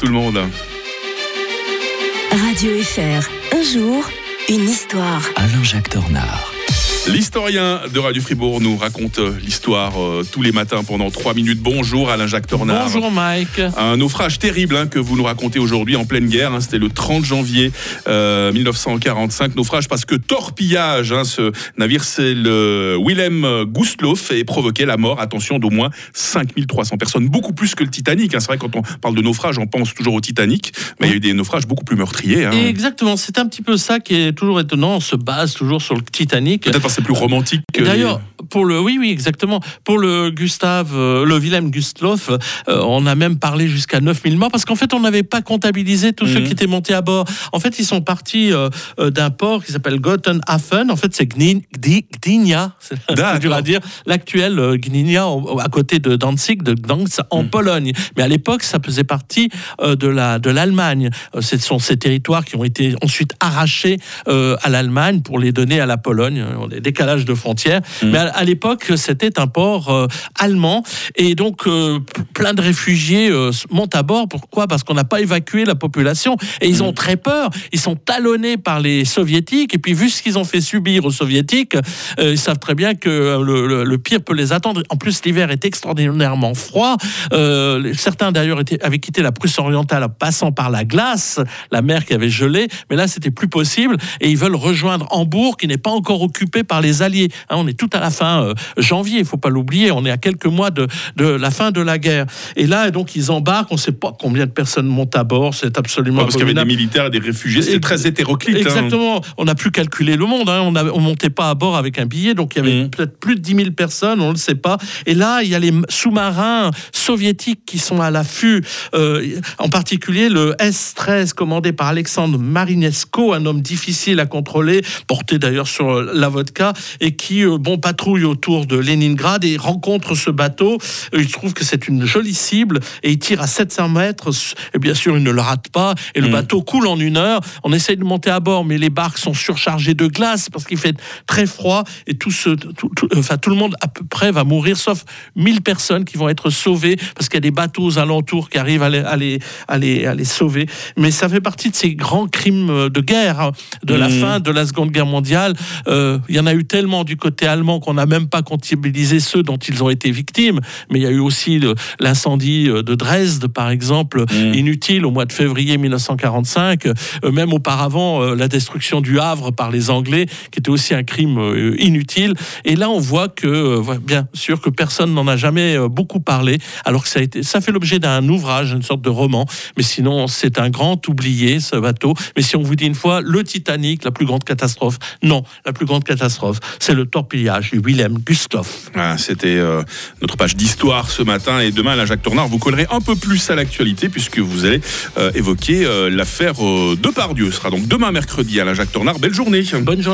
tout le monde. Radio FR, un jour, une histoire. Alain-Jacques Dornard. L'historien de Radio Fribourg nous raconte euh, l'histoire euh, tous les matins pendant trois minutes. Bonjour Alain-Jacques Tornard. Bonjour Mike. Un naufrage terrible hein, que vous nous racontez aujourd'hui en pleine guerre. hein. C'était le 30 janvier euh, 1945. Naufrage parce que torpillage. hein, ce navire, c'est le Willem Gustloff et provoquait la mort, attention, d'au moins 5300 personnes. Beaucoup plus que le Titanic. C'est vrai, quand on parle de naufrage, on pense toujours au Titanic. Mais il y a eu des naufrages beaucoup plus meurtriers. exactement, c'est un petit peu ça qui est toujours étonnant. On se base toujours sur le Titanic. Peut-être c'est plus romantique que. D'ailleurs, pour le, oui, oui, exactement. Pour le Gustave, euh, le Willem Gustloff, euh, on a même parlé jusqu'à 9000 morts parce qu'en fait, on n'avait pas comptabilisé tous ceux Mhm. qui étaient montés à bord. En fait, ils sont partis euh, d'un port qui s'appelle Gottenhafen. En fait, c'est Gdynia, c'est dur à dire. L'actuel euh, Gdynia, à côté de Danzig, de Gdansk, en Mhm. Pologne. Mais à l'époque, ça faisait partie de la de l'Allemagne. Ce sont ces territoires qui ont été ensuite arrachés à l'Allemagne pour les donner à la Pologne. On a des décalages de frontières. Mhm. Mais à, à l'époque, c'était un port euh, allemand. Et donc, euh, plein de réfugiés euh, montent à bord. Pourquoi? Parce qu'on n'a pas évacué la population. Et ils ont très peur. Ils sont talonnés par les soviétiques. Et puis, vu ce qu'ils ont fait subir aux soviétiques, ils savent très bien que le, le- le pire peut les attendre. En plus, l'hiver est extraordinairement froid. Certains, d'ailleurs, avaient quitté la Prusse orientale en passant par la glace, la mer qui avait gelé. Mais là, c'était plus possible. Et ils veulent rejoindre Hambourg, qui n'est pas encore occupé par les Alliés. Hein, on est tout à la fin euh, janvier, il faut pas l'oublier. On est à quelques mois de, de la fin de la guerre. Et là, donc, ils embarquent. On ne sait pas combien de personnes montent à bord. C'est absolument Ouais, parce qu'il y avait des militaires et des réfugiés, Ex- très hétéroclite. hein. Exactement. On n'a plus calculé le monde. hein. On ne on montait pas à bord avec un billet. Donc, il y avait Mhm. peut-être plus de 10 000 personnes. On ne le sait pas. Et là, il y a les sous-marins soviétiques qui sont à l'affût. euh, en particulier le S-13 commandé par Alexandre Marinesko, un homme difficile à contrôler, porté d'ailleurs sur la vodka, et qui euh, bon, patrouille autour de Leningrad et rencontre ce bateau. Il trouve que c'est une jolie cible et il tire à 700 mètres. Et bien sûr, il ne le rate pas. Et le Mhm. bateau coule en une heure. On essaye de monter à bord, mais les barques sont surchargées de glace parce qu'il fait très froid. Et tout, ce, tout, tout- enfin, tout le monde à peu près va mourir, sauf 1000 personnes qui vont être sauvées parce qu'il y a des bateaux aux alentours qui arrivent à les, à les, à les, à les sauver. Mais ça fait partie de ces grands crimes euh, de guerre hein, de la Mhm. fin de la Seconde Guerre mondiale. Euh, il y en a eu tellement du côté allemand qu'on n'a même pas comptabilisé ceux dont ils ont été victimes. Mais il y a eu aussi l'incendie euh, de Dresde, par exemple, Mhm. inutile au mois de février 1945. Euh, même auparavant, euh, la destruction du Havre par les Anglais, qui était aussi un crime inutile. Et là, on voit que, bien sûr, que personne n'en a jamais beaucoup parlé, alors que ça, a été, ça fait l'objet d'un ouvrage, une sorte de roman. Mais sinon, c'est un grand oublié, ce bateau. Mais si on vous dit une fois, le Titanic, la plus grande catastrophe, non, la plus grande catastrophe, c'est le torpillage du Willem. Ah, C'était euh, notre page d'histoire ce matin et demain, Alain Jacques Tournard, vous collerez un peu plus à l'actualité puisque vous allez euh, évoquer euh, l'affaire Depardieu. Ce sera donc demain mercredi, Alain Jacques Tournard. Belle journée. Bonne journée.